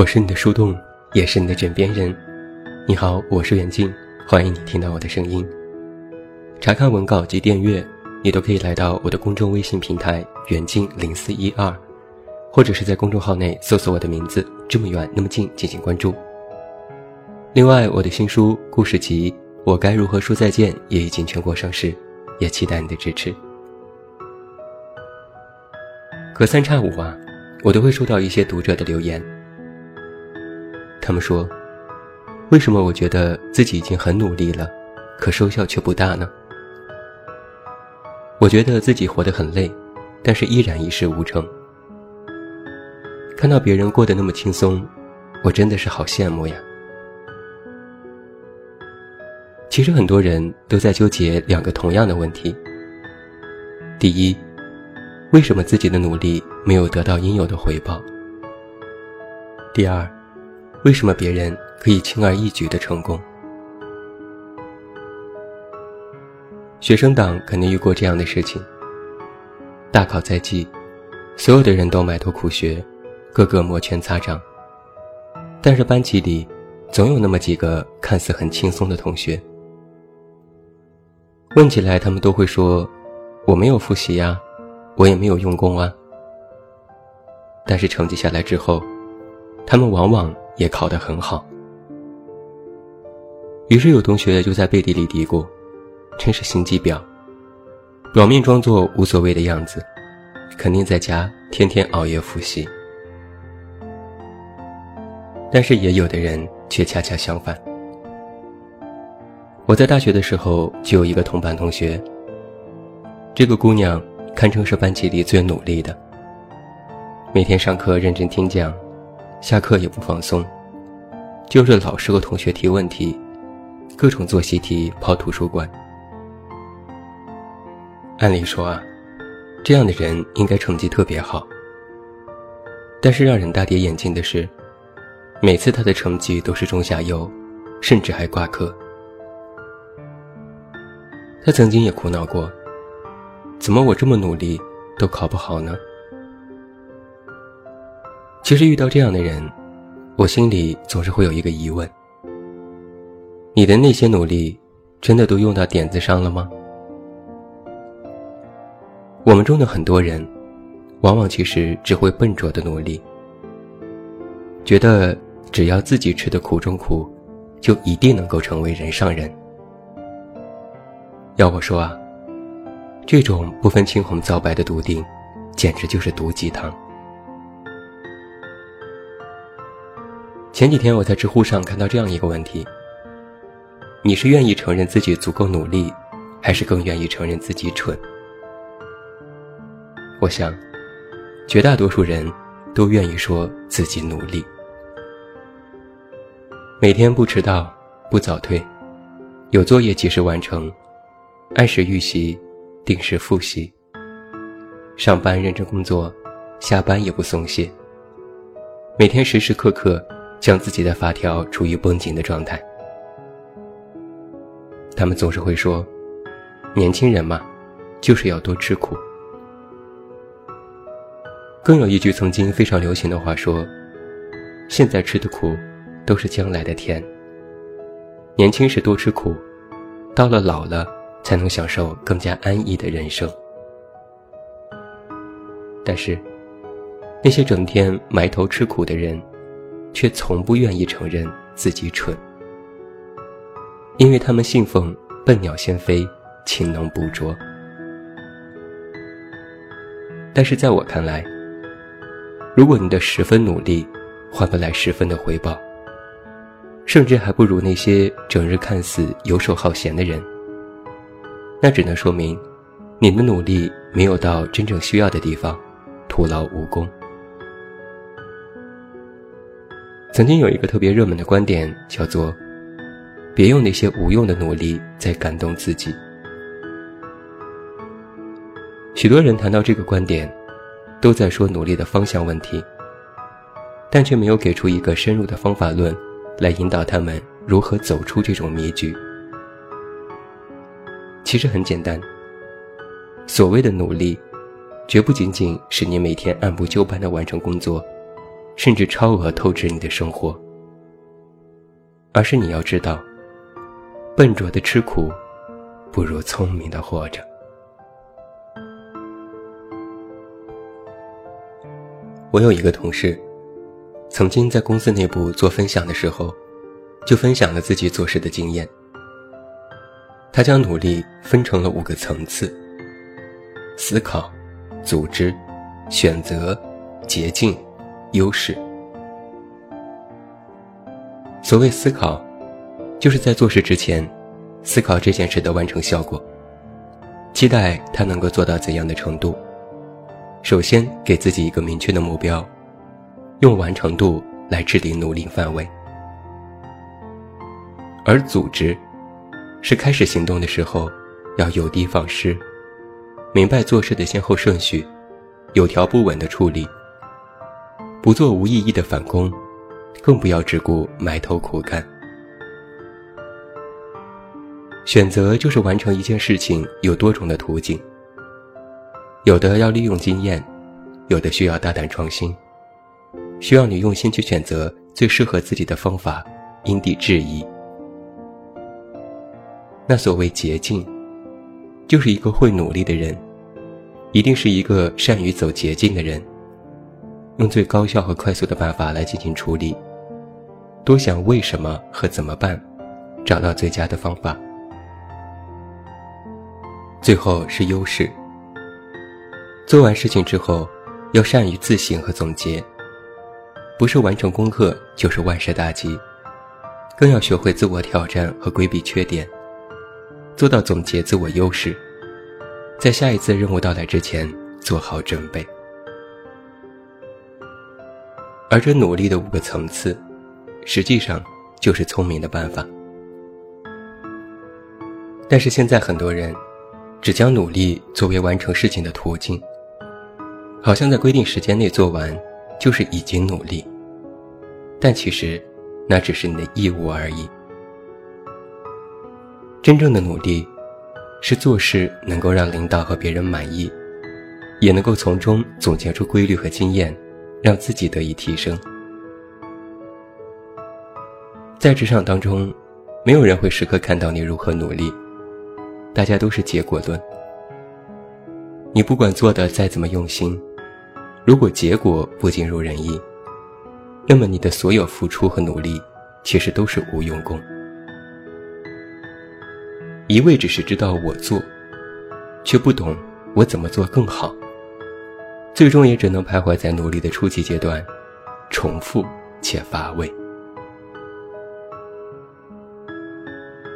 我是你的树洞，也是你的枕边人。你好，我是远近，欢迎你听到我的声音。查看文稿及订阅，你都可以来到我的公众微信平台“远近零四一二”，或者是在公众号内搜索我的名字“这么远那么近”进行关注。另外，我的新书故事集《我该如何说再见》也已经全国上市，也期待你的支持。隔三差五啊，我都会收到一些读者的留言。他们说：“为什么我觉得自己已经很努力了，可收效却不大呢？”我觉得自己活得很累，但是依然一事无成。看到别人过得那么轻松，我真的是好羡慕呀。其实很多人都在纠结两个同样的问题：第一，为什么自己的努力没有得到应有的回报？第二，为什么别人可以轻而易举的成功？学生党肯定遇过这样的事情。大考在即，所有的人都埋头苦学，个个摩拳擦掌。但是班级里，总有那么几个看似很轻松的同学。问起来，他们都会说：“我没有复习呀。”我也没有用功啊，但是成绩下来之后，他们往往也考得很好。于是有同学就在背地里嘀咕：“真是心机婊，表面装作无所谓的样子，肯定在家天天熬夜复习。”但是也有的人却恰恰相反。我在大学的时候就有一个同班同学，这个姑娘。堪称是班级里最努力的，每天上课认真听讲，下课也不放松，就是老师和同学提问题，各种做习题跑图书馆。按理说啊，这样的人应该成绩特别好。但是让人大跌眼镜的是，每次他的成绩都是中下游，甚至还挂科。他曾经也苦恼过。怎么我这么努力都考不好呢？其实遇到这样的人，我心里总是会有一个疑问：你的那些努力，真的都用到点子上了吗？我们中的很多人，往往其实只会笨拙的努力，觉得只要自己吃的苦中苦，就一定能够成为人上人。要我说啊。这种不分青红皂白的笃定，简直就是毒鸡汤。前几天我在知乎上看到这样一个问题：你是愿意承认自己足够努力，还是更愿意承认自己蠢？我想，绝大多数人都愿意说自己努力，每天不迟到，不早退，有作业及时完成，按时预习。定时复习，上班认真工作，下班也不松懈。每天时时刻刻将自己的发条处于绷紧的状态。他们总是会说：“年轻人嘛，就是要多吃苦。”更有一句曾经非常流行的话说：“现在吃的苦，都是将来的甜。年轻时多吃苦，到了老了。”才能享受更加安逸的人生。但是，那些整天埋头吃苦的人，却从不愿意承认自己蠢，因为他们信奉“笨鸟先飞，勤能补拙”。但是在我看来，如果你的十分努力换不来十分的回报，甚至还不如那些整日看似游手好闲的人。那只能说明，你的努力没有到真正需要的地方，徒劳无功。曾经有一个特别热门的观点，叫做“别用那些无用的努力在感动自己”。许多人谈到这个观点，都在说努力的方向问题，但却没有给出一个深入的方法论，来引导他们如何走出这种迷局。其实很简单。所谓的努力，绝不仅仅是你每天按部就班的完成工作，甚至超额透支你的生活，而是你要知道，笨拙的吃苦，不如聪明的活着。我有一个同事，曾经在公司内部做分享的时候，就分享了自己做事的经验。他将努力分成了五个层次：思考、组织、选择、捷径、优势。所谓思考，就是在做事之前，思考这件事的完成效果，期待他能够做到怎样的程度。首先给自己一个明确的目标，用完成度来制定努力范围。而组织，是开始行动的时候要有的放矢，明白做事的先后顺序，有条不紊的处理，不做无意义的反攻，更不要只顾埋头苦干。选择就是完成一件事情有多种的途径。有的要利用经验，有的需要大胆创新，需要你用心去选择最适合自己的方法，因地制宜。那所谓捷径，就是一个会努力的人，一定是一个善于走捷径的人，用最高效和快速的办法来进行处理，多想为什么和怎么办，找到最佳的方法。最后是优势。做完事情之后，要善于自省和总结，不是完成功课就是万事大吉，更要学会自我挑战和规避缺点，做到总结自我优势，在下一次任务到来之前做好准备。而这努力的五个层次，实际上就是聪明的办法。但是现在很多人，只将努力作为完成事情的途径。好像在规定时间内做完，就是已经努力，但其实，那只是你的义务而已。真正的努力，是做事能够让领导和别人满意，也能够从中总结出规律和经验，让自己得以提升。在职场当中，没有人会时刻看到你如何努力，大家都是结果论。你不管做的再怎么用心。如果结果不尽如人意，那么你的所有付出和努力，其实都是无用功。一味只是知道我做，却不懂我怎么做更好，最终也只能徘徊在努力的初级阶段，重复且乏味。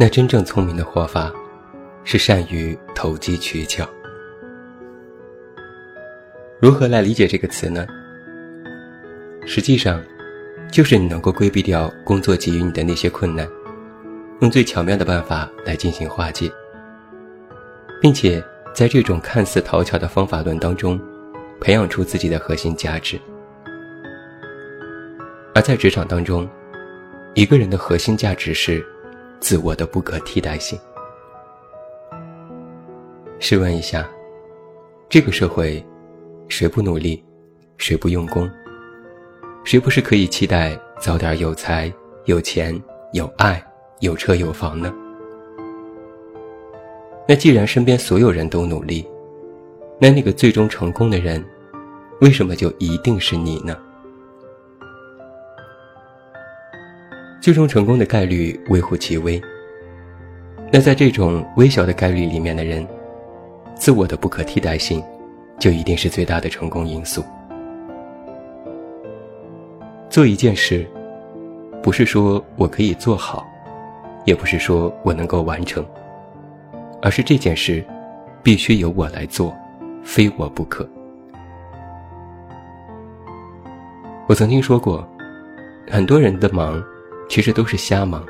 那真正聪明的活法，是善于投机取巧。如何来理解这个词呢？实际上，就是你能够规避掉工作给予你的那些困难，用最巧妙的办法来进行化解，并且在这种看似讨巧的方法论当中，培养出自己的核心价值。而在职场当中，一个人的核心价值是自我的不可替代性。试问一下，这个社会。谁不努力，谁不用功，谁不是可以期待早点有财、有钱、有爱、有车有房呢？那既然身边所有人都努力，那那个最终成功的人，为什么就一定是你呢？最终成功的概率微乎其微。那在这种微小的概率里面的人，自我的不可替代性。就一定是最大的成功因素。做一件事，不是说我可以做好，也不是说我能够完成，而是这件事必须由我来做，非我不可。我曾经说过，很多人的忙，其实都是瞎忙，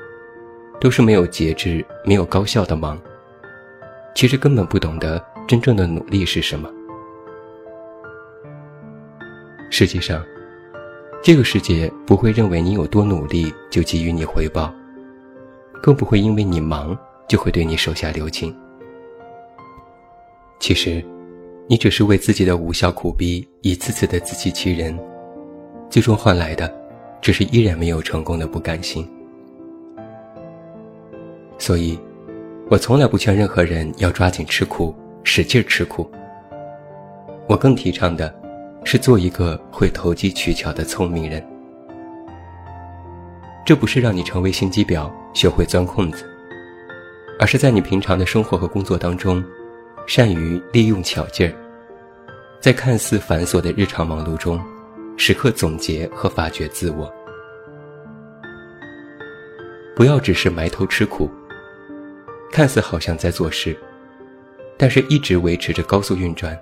都是没有节制、没有高效的忙，其实根本不懂得真正的努力是什么。实际上，这个世界不会认为你有多努力就给予你回报，更不会因为你忙就会对你手下留情。其实，你只是为自己的无效苦逼一次次的自欺欺人，最终换来的，只是依然没有成功的不甘心。所以，我从来不劝任何人要抓紧吃苦，使劲吃苦。我更提倡的，是做一个会投机取巧的聪明人。这不是让你成为心机婊，学会钻空子，而是在你平常的生活和工作当中，善于利用巧劲儿，在看似繁琐的日常忙碌中，时刻总结和发掘自我。不要只是埋头吃苦。看似好像在做事，但是一直维持着高速运转，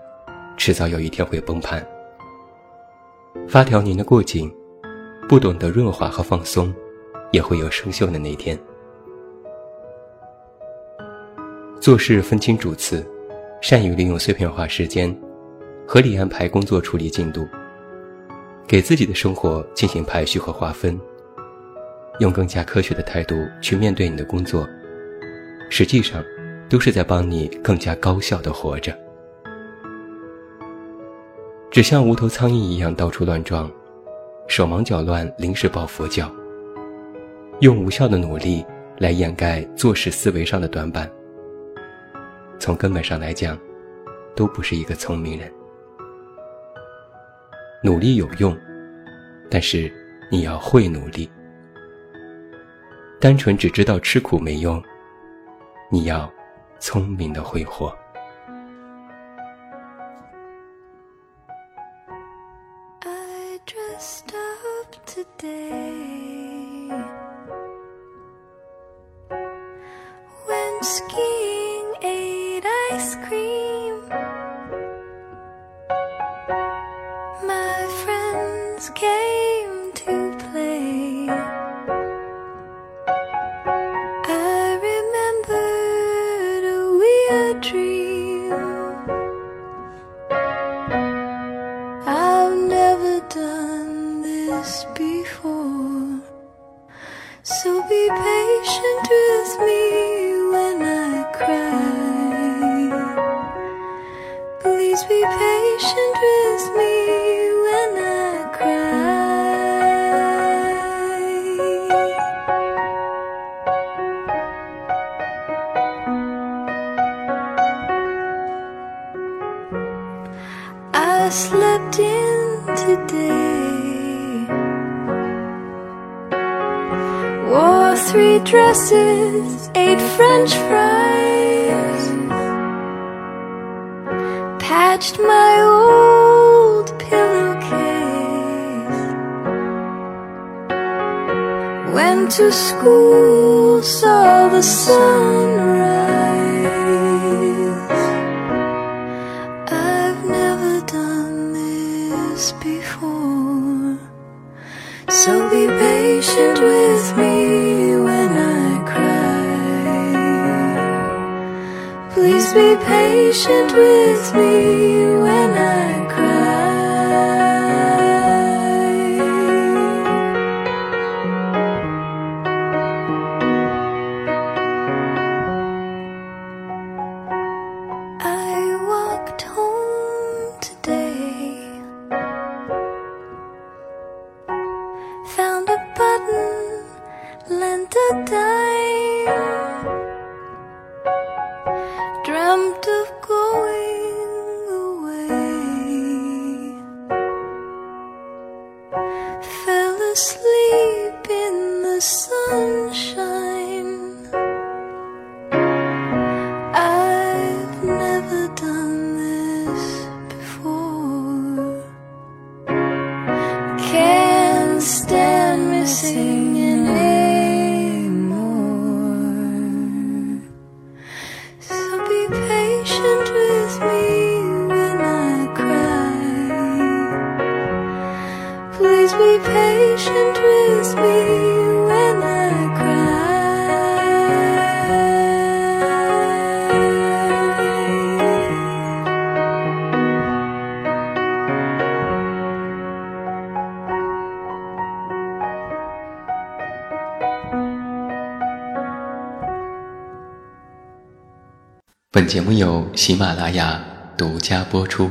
迟早有一天会崩盘。发条拧得过紧，不懂得润滑和放松，也会有生锈的那天。做事分清主次，善于利用碎片化时间，合理安排工作处理进度，给自己的生活进行排序和划分，用更加科学的态度去面对你的工作。实际上，都是在帮你更加高效的活着。只像无头苍蝇一样到处乱撞，手忙脚乱，临时抱佛脚，用无效的努力来掩盖做事思维上的短板。从根本上来讲，都不是一个聪明人。努力有用，但是你要会努力。单纯只知道吃苦没用。你要聪明的挥霍。dream slept in today. Wore three dresses, ate french fries, patched my old pillowcase, went to school, saw the sunrise. Patient with me when I cry. Please be patient with me when I Fell asleep in the sunshine. Patient with me when I cry. 本节目由喜马拉雅独家播出。